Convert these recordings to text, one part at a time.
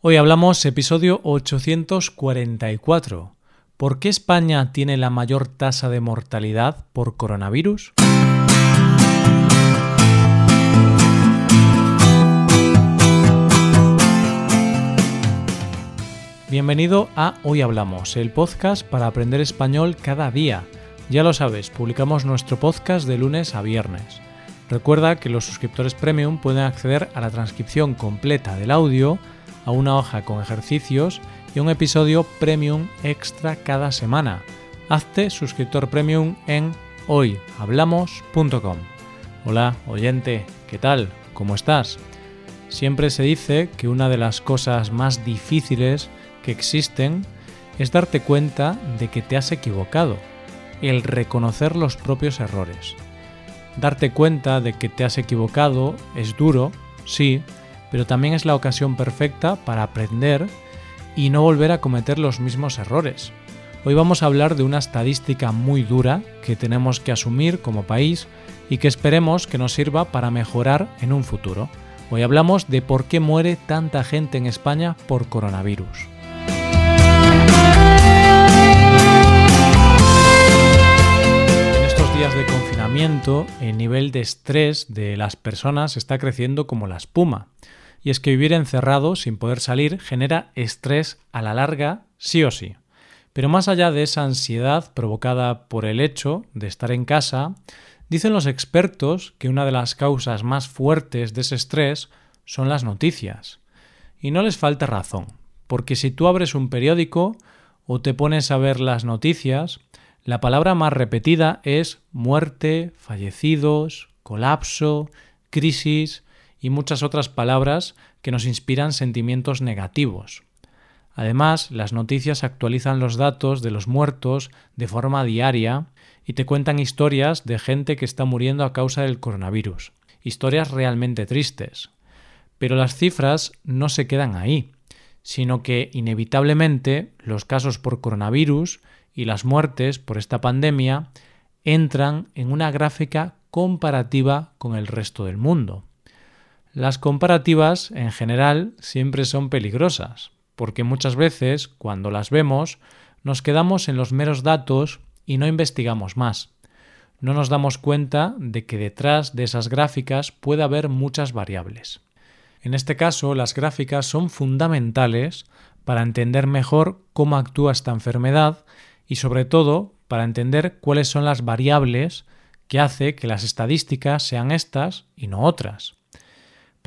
Hoy hablamos episodio 844. ¿Por qué España tiene la mayor tasa de mortalidad por coronavirus? Bienvenido a Hoy Hablamos, el podcast para aprender español cada día. Ya lo sabes, publicamos nuestro podcast de lunes a viernes. Recuerda que los suscriptores premium pueden acceder a la transcripción completa del audio, a una hoja con ejercicios y un episodio premium extra cada semana. Hazte suscriptor premium en hoyhablamos.com. Hola, oyente, ¿qué tal? ¿Cómo estás? Siempre se dice que una de las cosas más difíciles que existen es darte cuenta de que te has equivocado, el reconocer los propios errores. Darte cuenta de que te has equivocado es duro, sí, pero también es la ocasión perfecta para aprender y no volver a cometer los mismos errores. Hoy vamos a hablar de una estadística muy dura que tenemos que asumir como país y que esperemos que nos sirva para mejorar en un futuro. Hoy hablamos de por qué muere tanta gente en España por coronavirus. En estos días de confinamiento, el nivel de estrés de las personas está creciendo como la espuma y es que vivir encerrado sin poder salir genera estrés a la larga sí o sí. Pero más allá de esa ansiedad provocada por el hecho de estar en casa, dicen los expertos que una de las causas más fuertes de ese estrés son las noticias. Y no les falta razón, porque si tú abres un periódico o te pones a ver las noticias, la palabra más repetida es muerte, fallecidos, colapso, crisis, y muchas otras palabras que nos inspiran sentimientos negativos. Además, las noticias actualizan los datos de los muertos de forma diaria y te cuentan historias de gente que está muriendo a causa del coronavirus. Historias realmente tristes. Pero las cifras no se quedan ahí, sino que inevitablemente los casos por coronavirus y las muertes por esta pandemia entran en una gráfica comparativa con el resto del mundo. Las comparativas, en general, siempre son peligrosas, porque muchas veces, cuando las vemos, nos quedamos en los meros datos y no investigamos más. No nos damos cuenta de que detrás de esas gráficas puede haber muchas variables. En este caso, las gráficas son fundamentales para entender mejor cómo actúa esta enfermedad y sobre todo para entender cuáles son las variables que hace que las estadísticas sean estas y no otras.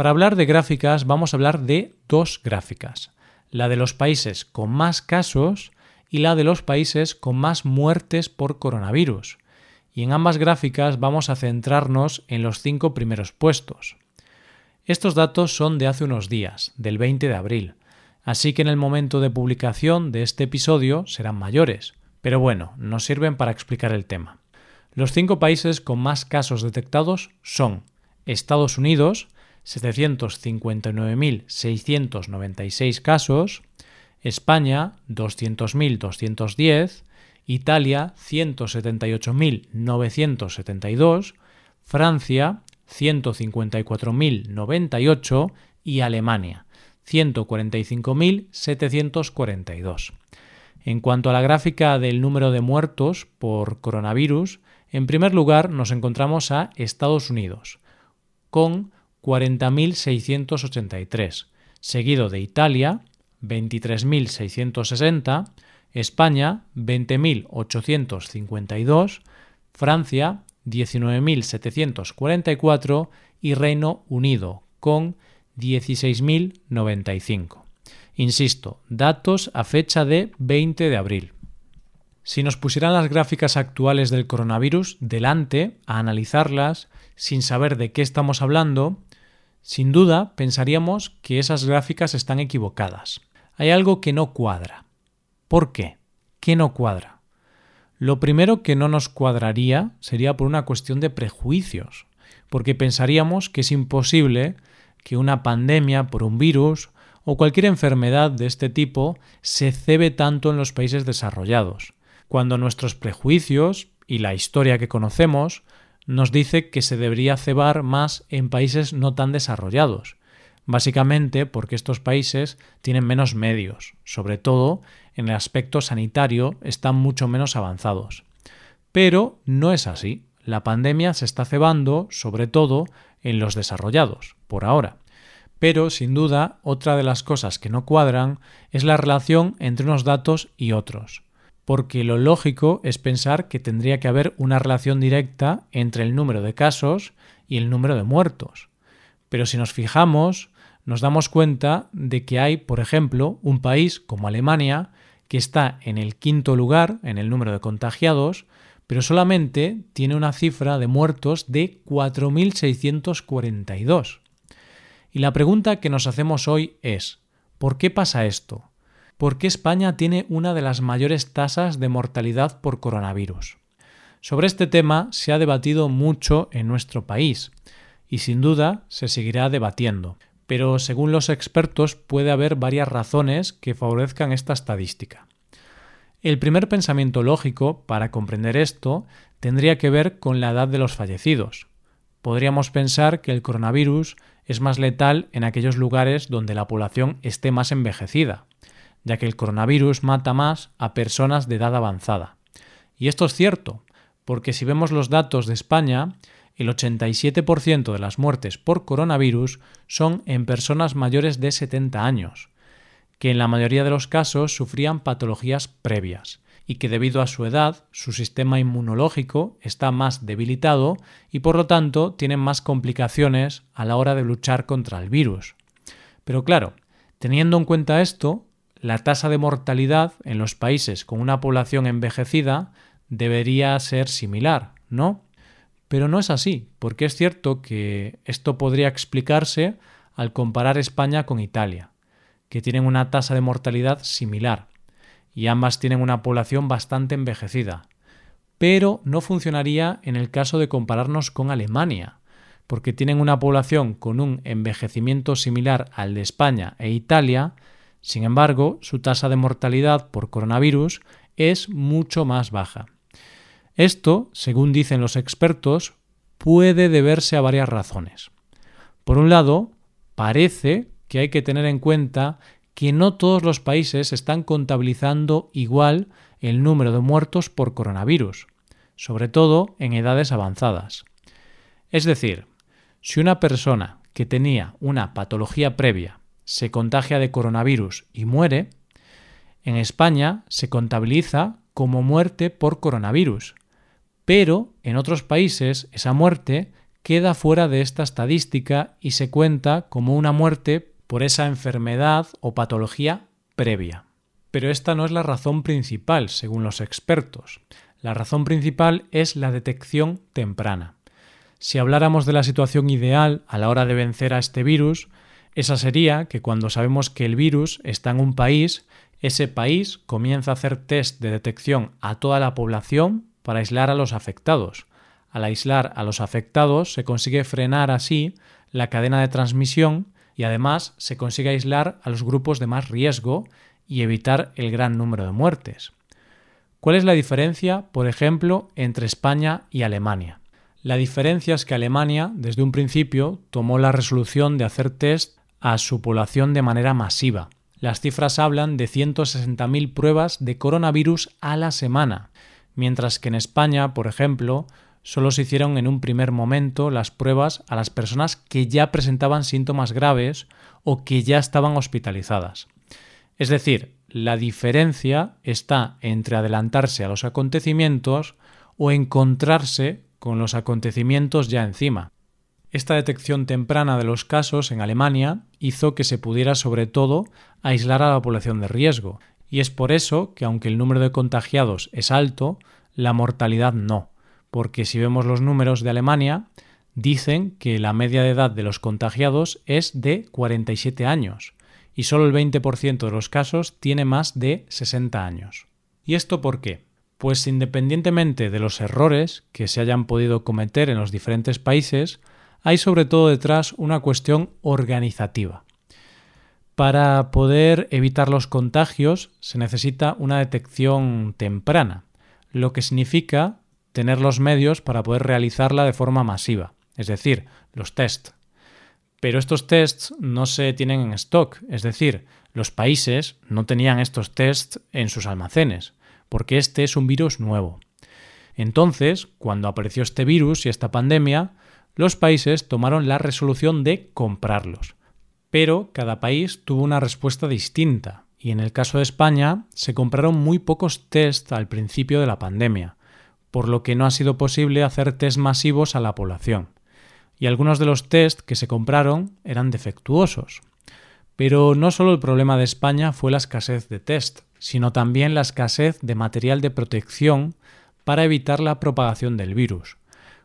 Para hablar de gráficas vamos a hablar de dos gráficas, la de los países con más casos y la de los países con más muertes por coronavirus. Y en ambas gráficas vamos a centrarnos en los cinco primeros puestos. Estos datos son de hace unos días, del 20 de abril, así que en el momento de publicación de este episodio serán mayores, pero bueno, nos sirven para explicar el tema. Los cinco países con más casos detectados son Estados Unidos, 759.696 casos, España 200.210, Italia 178.972, Francia 154.098 y Alemania 145.742. En cuanto a la gráfica del número de muertos por coronavirus, en primer lugar nos encontramos a Estados Unidos, con 40.683, seguido de Italia, 23.660, España, 20.852, Francia, 19.744 y Reino Unido, con 16.095. Insisto, datos a fecha de 20 de abril. Si nos pusieran las gráficas actuales del coronavirus delante a analizarlas sin saber de qué estamos hablando, sin duda, pensaríamos que esas gráficas están equivocadas. Hay algo que no cuadra. ¿Por qué? ¿Qué no cuadra? Lo primero que no nos cuadraría sería por una cuestión de prejuicios, porque pensaríamos que es imposible que una pandemia por un virus o cualquier enfermedad de este tipo se cebe tanto en los países desarrollados, cuando nuestros prejuicios y la historia que conocemos nos dice que se debería cebar más en países no tan desarrollados. básicamente porque estos países tienen menos medios, sobre todo en el aspecto sanitario están mucho menos avanzados. Pero no es así. La pandemia se está cebando sobre todo en los desarrollados, por ahora. Pero, sin duda, otra de las cosas que no cuadran es la relación entre unos datos y otros. Porque lo lógico es pensar que tendría que haber una relación directa entre el número de casos y el número de muertos. Pero si nos fijamos, nos damos cuenta de que hay, por ejemplo, un país como Alemania que está en el quinto lugar en el número de contagiados, pero solamente tiene una cifra de muertos de 4.642. Y la pregunta que nos hacemos hoy es, ¿por qué pasa esto? ¿Por qué España tiene una de las mayores tasas de mortalidad por coronavirus? Sobre este tema se ha debatido mucho en nuestro país y sin duda se seguirá debatiendo, pero según los expertos puede haber varias razones que favorezcan esta estadística. El primer pensamiento lógico para comprender esto tendría que ver con la edad de los fallecidos. Podríamos pensar que el coronavirus es más letal en aquellos lugares donde la población esté más envejecida, ya que el coronavirus mata más a personas de edad avanzada. Y esto es cierto, porque si vemos los datos de España, el 87% de las muertes por coronavirus son en personas mayores de 70 años, que en la mayoría de los casos sufrían patologías previas y que debido a su edad su sistema inmunológico está más debilitado y por lo tanto tienen más complicaciones a la hora de luchar contra el virus. Pero claro, teniendo en cuenta esto, la tasa de mortalidad en los países con una población envejecida debería ser similar, ¿no? Pero no es así, porque es cierto que esto podría explicarse al comparar España con Italia que tienen una tasa de mortalidad similar y ambas tienen una población bastante envejecida. Pero no funcionaría en el caso de compararnos con Alemania, porque tienen una población con un envejecimiento similar al de España e Italia, sin embargo, su tasa de mortalidad por coronavirus es mucho más baja. Esto, según dicen los expertos, puede deberse a varias razones. Por un lado, parece que hay que tener en cuenta que no todos los países están contabilizando igual el número de muertos por coronavirus, sobre todo en edades avanzadas. Es decir, si una persona que tenía una patología previa se contagia de coronavirus y muere, en España se contabiliza como muerte por coronavirus, pero en otros países esa muerte queda fuera de esta estadística y se cuenta como una muerte por esa enfermedad o patología previa. Pero esta no es la razón principal, según los expertos. La razón principal es la detección temprana. Si habláramos de la situación ideal a la hora de vencer a este virus, esa sería que cuando sabemos que el virus está en un país, ese país comienza a hacer test de detección a toda la población para aislar a los afectados. Al aislar a los afectados se consigue frenar así la cadena de transmisión y además se consigue aislar a los grupos de más riesgo y evitar el gran número de muertes. ¿Cuál es la diferencia, por ejemplo, entre España y Alemania? La diferencia es que Alemania, desde un principio, tomó la resolución de hacer test a su población de manera masiva. Las cifras hablan de 160.000 pruebas de coronavirus a la semana, mientras que en España, por ejemplo, solo se hicieron en un primer momento las pruebas a las personas que ya presentaban síntomas graves o que ya estaban hospitalizadas. Es decir, la diferencia está entre adelantarse a los acontecimientos o encontrarse con los acontecimientos ya encima. Esta detección temprana de los casos en Alemania hizo que se pudiera sobre todo aislar a la población de riesgo, y es por eso que aunque el número de contagiados es alto, la mortalidad no porque si vemos los números de Alemania, dicen que la media de edad de los contagiados es de 47 años y solo el 20% de los casos tiene más de 60 años. ¿Y esto por qué? Pues independientemente de los errores que se hayan podido cometer en los diferentes países, hay sobre todo detrás una cuestión organizativa. Para poder evitar los contagios se necesita una detección temprana, lo que significa tener los medios para poder realizarla de forma masiva, es decir, los test. Pero estos tests no se tienen en stock, es decir, los países no tenían estos tests en sus almacenes, porque este es un virus nuevo. Entonces, cuando apareció este virus y esta pandemia, los países tomaron la resolución de comprarlos. Pero cada país tuvo una respuesta distinta, y en el caso de España se compraron muy pocos tests al principio de la pandemia, por lo que no ha sido posible hacer test masivos a la población. Y algunos de los test que se compraron eran defectuosos. Pero no solo el problema de España fue la escasez de test, sino también la escasez de material de protección para evitar la propagación del virus.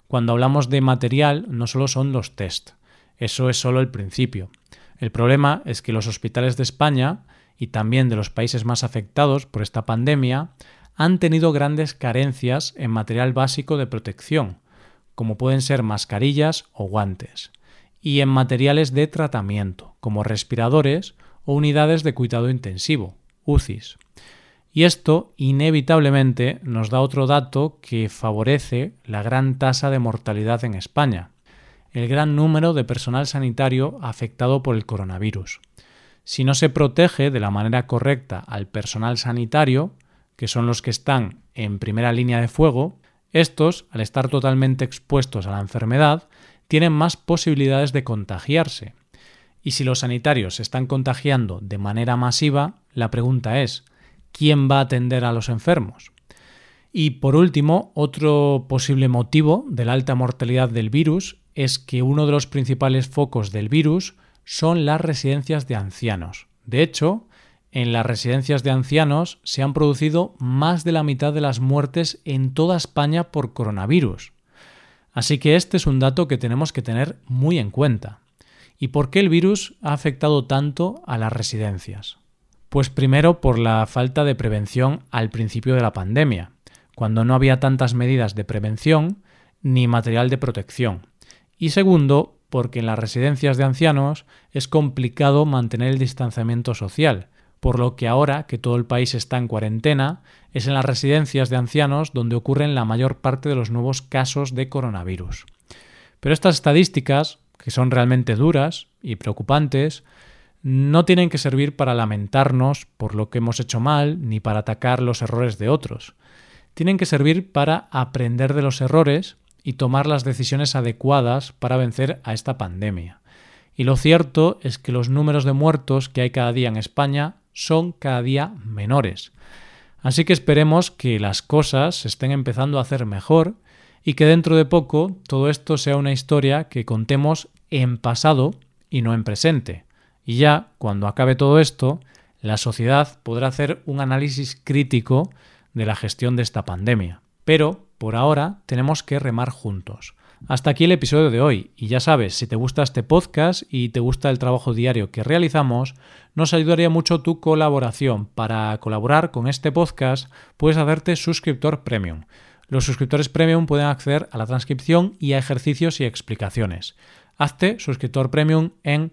Cuando hablamos de material, no solo son los test, eso es solo el principio. El problema es que los hospitales de España y también de los países más afectados por esta pandemia han tenido grandes carencias en material básico de protección, como pueden ser mascarillas o guantes, y en materiales de tratamiento, como respiradores o unidades de cuidado intensivo, UCIs. Y esto inevitablemente nos da otro dato que favorece la gran tasa de mortalidad en España, el gran número de personal sanitario afectado por el coronavirus. Si no se protege de la manera correcta al personal sanitario, que son los que están en primera línea de fuego, estos, al estar totalmente expuestos a la enfermedad, tienen más posibilidades de contagiarse. Y si los sanitarios se están contagiando de manera masiva, la pregunta es, ¿quién va a atender a los enfermos? Y por último, otro posible motivo de la alta mortalidad del virus es que uno de los principales focos del virus son las residencias de ancianos. De hecho, en las residencias de ancianos se han producido más de la mitad de las muertes en toda España por coronavirus. Así que este es un dato que tenemos que tener muy en cuenta. ¿Y por qué el virus ha afectado tanto a las residencias? Pues primero por la falta de prevención al principio de la pandemia, cuando no había tantas medidas de prevención ni material de protección. Y segundo, porque en las residencias de ancianos es complicado mantener el distanciamiento social, por lo que ahora que todo el país está en cuarentena, es en las residencias de ancianos donde ocurren la mayor parte de los nuevos casos de coronavirus. Pero estas estadísticas, que son realmente duras y preocupantes, no tienen que servir para lamentarnos por lo que hemos hecho mal ni para atacar los errores de otros. Tienen que servir para aprender de los errores y tomar las decisiones adecuadas para vencer a esta pandemia. Y lo cierto es que los números de muertos que hay cada día en España son cada día menores. Así que esperemos que las cosas se estén empezando a hacer mejor y que dentro de poco todo esto sea una historia que contemos en pasado y no en presente. Y ya, cuando acabe todo esto, la sociedad podrá hacer un análisis crítico de la gestión de esta pandemia. Pero, por ahora, tenemos que remar juntos. Hasta aquí el episodio de hoy, y ya sabes, si te gusta este podcast y te gusta el trabajo diario que realizamos, nos ayudaría mucho tu colaboración. Para colaborar con este podcast, puedes hacerte suscriptor premium. Los suscriptores premium pueden acceder a la transcripción y a ejercicios y explicaciones. Hazte suscriptor premium en